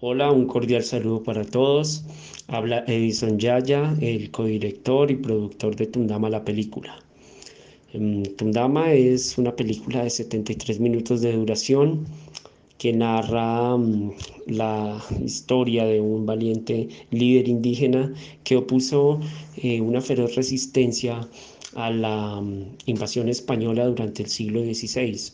Hola, un cordial saludo para todos. Habla Edison Yaya, el codirector y productor de Tundama la película. Em, Tundama es una película de 73 minutos de duración que narra mm, la historia de un valiente líder indígena que opuso eh, una feroz resistencia a la mm, invasión española durante el siglo XVI.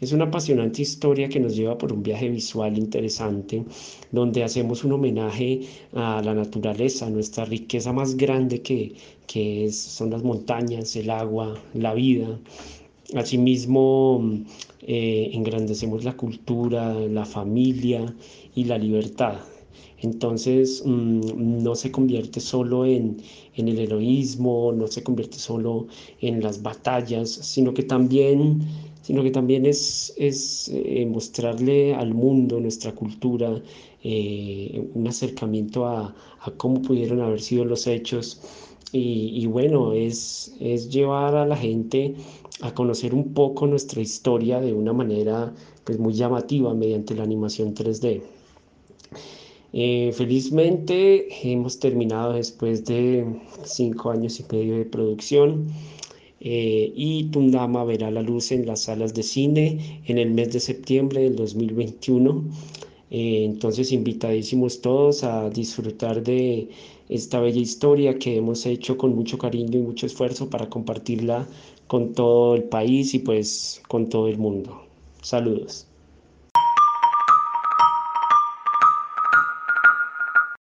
Es una apasionante historia que nos lleva por un viaje visual interesante, donde hacemos un homenaje a la naturaleza, a nuestra riqueza más grande que, que son las montañas, el agua, la vida. Asimismo, eh, engrandecemos la cultura, la familia y la libertad. Entonces mm, no se convierte solo en, en, el heroísmo, no se convierte solo en las batallas, sino que también sino que también es, es eh, mostrarle al mundo nuestra cultura, eh, un acercamiento a, a, cómo pudieron haber sido los hechos. Y, y, bueno, es, es llevar a la gente a conocer un poco nuestra historia de una manera pues, muy llamativa mediante la animación 3D. Eh, felizmente hemos terminado después de cinco años y medio de producción. Eh, y Tundama verá la luz en las salas de cine en el mes de septiembre del 2021. Eh, entonces, invitadísimos todos a disfrutar de esta bella historia que hemos hecho con mucho cariño y mucho esfuerzo para compartirla con todo el país y pues con todo el mundo. Saludos.